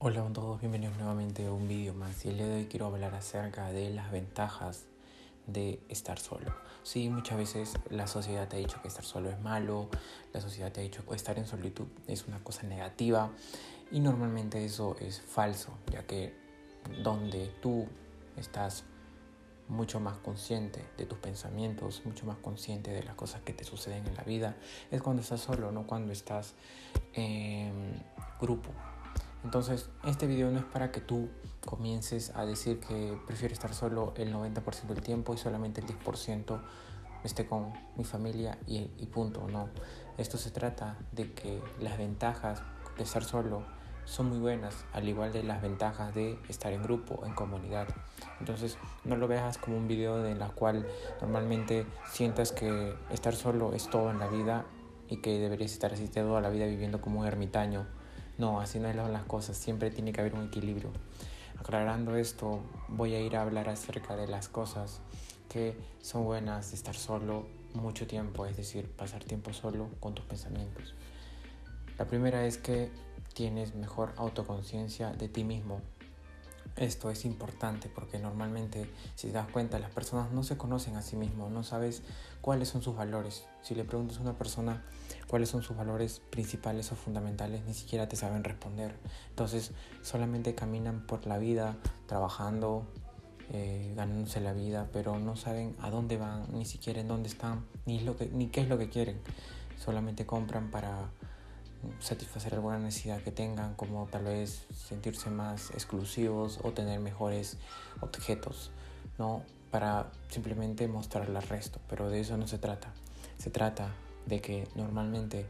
Hola a todos, bienvenidos nuevamente a un vídeo más y el día de hoy quiero hablar acerca de las ventajas de estar solo. Sí, muchas veces la sociedad te ha dicho que estar solo es malo, la sociedad te ha dicho que estar en solitud es una cosa negativa y normalmente eso es falso, ya que donde tú estás mucho más consciente de tus pensamientos, mucho más consciente de las cosas que te suceden en la vida, es cuando estás solo, no cuando estás en grupo. Entonces, este video no es para que tú comiences a decir que prefiero estar solo el 90% del tiempo y solamente el 10% esté con mi familia y, punto, no. Esto se trata de que las ventajas de estar solo son muy buenas, al igual de las ventajas de estar en grupo, en comunidad. Entonces, no lo veas como un video en la cual normalmente sientas que estar solo es todo en la vida y que deberías estar así toda la vida viviendo como un ermitaño no, así no es las cosas, siempre tiene que haber un equilibrio. Aclarando esto, voy a ir a hablar acerca de las cosas que son buenas de estar solo mucho tiempo, es decir, pasar tiempo solo con tus pensamientos. La primera es que tienes mejor autoconciencia de ti mismo, esto es importante porque normalmente, si te das cuenta, las personas no se conocen a sí mismos, no sabes cuáles son sus valores. Si le preguntas a una persona cuáles son sus valores principales o fundamentales, ni siquiera te saben responder. Entonces, solamente caminan por la vida trabajando, eh, ganándose la vida, pero no saben a dónde van, ni siquiera en dónde están, ni, qué es lo que quieren. Solamente compran para satisfacer alguna necesidad que tengan, como tal vez sentirse más exclusivos o tener mejores objetos, ¿no? Para simplemente mostrar al resto, pero de eso no se trata. Se trata de que normalmente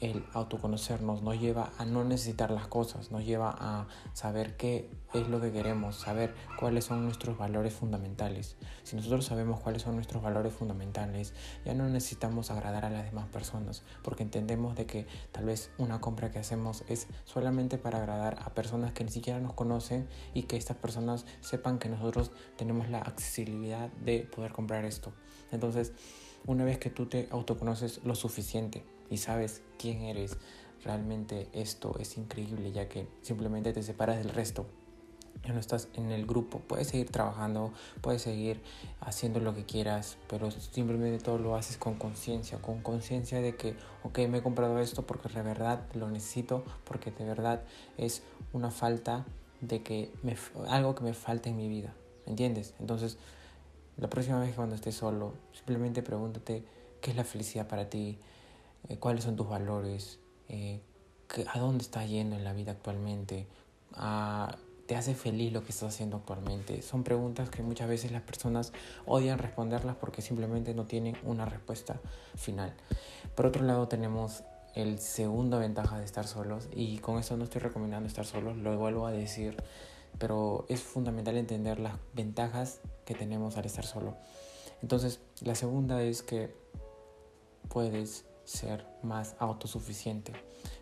el autoconocernos nos lleva a no necesitar las cosas, nos lleva a saber qué es lo que queremos, saber cuáles son nuestros valores fundamentales. Si nosotros sabemos cuáles son nuestros valores fundamentales, ya no necesitamos agradar a las demás personas, porque entendemos de que tal vez una compra que hacemos es solamente para agradar a personas que ni siquiera nos conocen y que estas personas sepan que nosotros tenemos la accesibilidad de poder comprar esto. Entonces, una vez que tú te autoconoces lo suficiente y sabes quién eres, realmente esto es increíble ya que simplemente te separas del resto. Ya no estás en el grupo, puedes seguir trabajando, puedes seguir haciendo lo que quieras, pero simplemente todo lo haces con conciencia, con conciencia de que, ok, me he comprado esto porque de verdad lo necesito, porque de verdad es una falta de que me, algo que me falta en mi vida, ¿entiendes? Entonces, la próxima vez que cuando estés solo, simplemente pregúntate qué es la felicidad para ti, eh, cuáles son tus valores, eh, a dónde estás yendo en la vida actualmente, te hace feliz lo que estás haciendo actualmente. Son preguntas que muchas veces las personas odian responderlas porque simplemente no tienen una respuesta final. Por otro lado tenemos el segunda ventaja de estar solos y con eso no estoy recomendando estar solos, lo vuelvo a decir pero es fundamental entender las ventajas que tenemos al estar solo. Entonces, la segunda es que puedes ser más autosuficiente.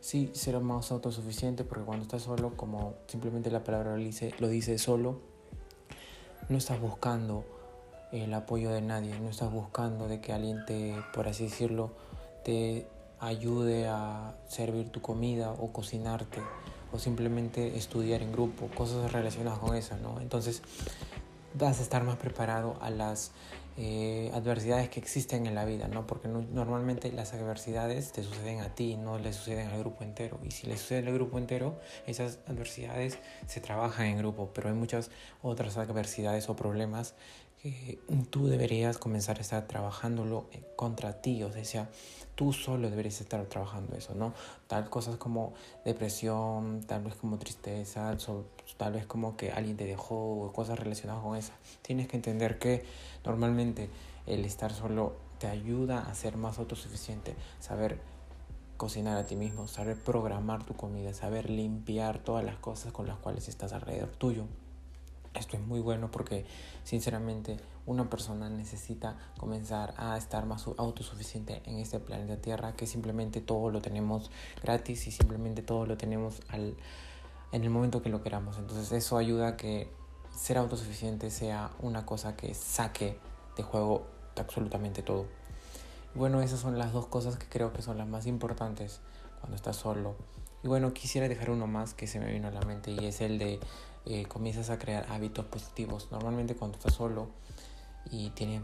Sí, ser más autosuficiente porque cuando estás solo, como simplemente la palabra lo dice, lo dice solo, no estás buscando el apoyo de nadie, no estás buscando de que alguien te, por así decirlo, te ayude a servir tu comida o cocinarte o simplemente estudiar en grupo, cosas relacionadas con eso, ¿no? Entonces vas a estar más preparado a las eh, adversidades que existen en la vida, ¿no? Porque normalmente las adversidades te suceden a ti, no le suceden al grupo entero. Y si le sucede al grupo entero, esas adversidades se trabajan en grupo, pero hay muchas otras adversidades o problemas que tú deberías comenzar a estar trabajándolo contra ti, o sea, tú solo deberías estar trabajando eso, ¿no? Tal cosas como depresión, tal vez como tristeza, tal vez como que alguien te dejó, cosas relacionadas con eso. Tienes que entender que normalmente el estar solo te ayuda a ser más autosuficiente, saber cocinar a ti mismo, saber programar tu comida, saber limpiar todas las cosas con las cuales estás alrededor tuyo. Esto es muy bueno porque sinceramente una persona necesita comenzar a estar más autosuficiente en este planeta Tierra que simplemente todo lo tenemos gratis y simplemente todo lo tenemos al, en el momento que lo queramos. Entonces eso ayuda a que ser autosuficiente sea una cosa que saque de juego absolutamente todo. Bueno, esas son las dos cosas que creo que son las más importantes cuando estás solo Y bueno, quisiera dejar uno más que se me vino a la mente y es el de eh, comienzas a crear hábitos positivos. Normalmente cuando estás solo y tienes,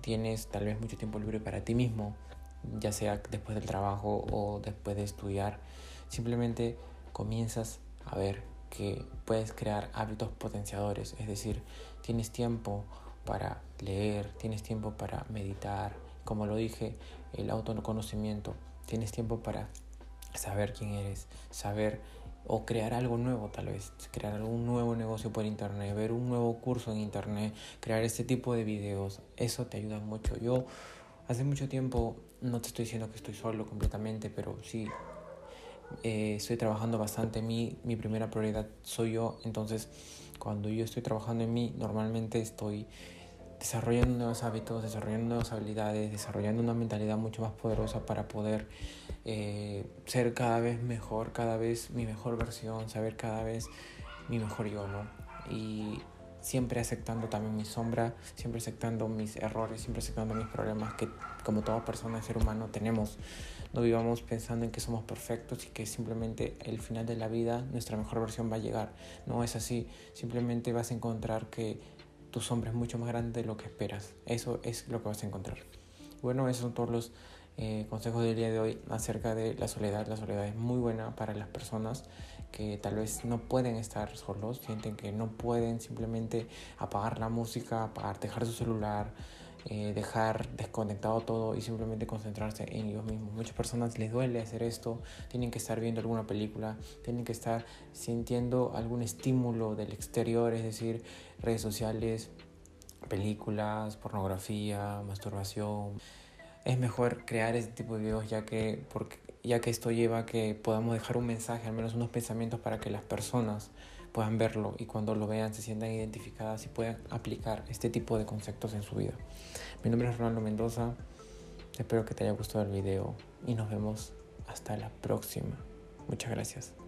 tienes tal vez mucho tiempo libre para ti mismo, ya sea después del trabajo o después de estudiar, simplemente comienzas a ver que puedes crear hábitos potenciadores, es decir, tienes tiempo para leer, tienes tiempo para meditar, como lo dije, el autoconocimiento, tienes tiempo para saber quién eres, saber o crear algo nuevo tal vez, crear algún nuevo negocio por internet, ver un nuevo curso en internet, crear este tipo de videos, eso te ayuda mucho. Yo hace mucho tiempo, no te estoy diciendo que estoy solo completamente, pero sí eh, estoy trabajando bastante en mí, mi primera prioridad soy yo, entonces cuando yo estoy trabajando en mí, normalmente estoy desarrollando nuevos hábitos, desarrollando nuevas habilidades, desarrollando una mentalidad mucho más poderosa para poder eh, ser cada vez mejor, cada vez mi mejor versión, saber cada vez mi mejor yo, ¿no? Y siempre aceptando también mi sombra, siempre aceptando mis errores, siempre aceptando mis problemas que como toda persona, ser humano, tenemos. No vivamos pensando en que somos perfectos y que simplemente el final de la vida nuestra mejor versión va a llegar. No es así, simplemente vas a encontrar que tu sombra es mucho más grande de lo que esperas. Eso es lo que vas a encontrar. Bueno, esos son todos los eh, consejos del día de hoy acerca de la soledad. La soledad es muy buena para las personas que tal vez no pueden estar solos, sienten que no pueden simplemente apagar la música, apagar, dejar su celular, eh, dejar desconectado todo y simplemente concentrarse en ellos mismos. Muchas personas les duele hacer esto, tienen que estar viendo alguna película, tienen que estar sintiendo algún estímulo del exterior, es decir, redes sociales, películas, pornografía, masturbación. Es mejor crear este tipo de videos ya que, porque, ya que esto lleva a que podamos dejar un mensaje, al menos unos pensamientos para que las personas puedan verlo y cuando lo vean se sientan identificadas y puedan aplicar este tipo de conceptos en su vida. Mi nombre es Ronaldo Mendoza, espero que te haya gustado el video y nos vemos hasta la próxima. Muchas gracias.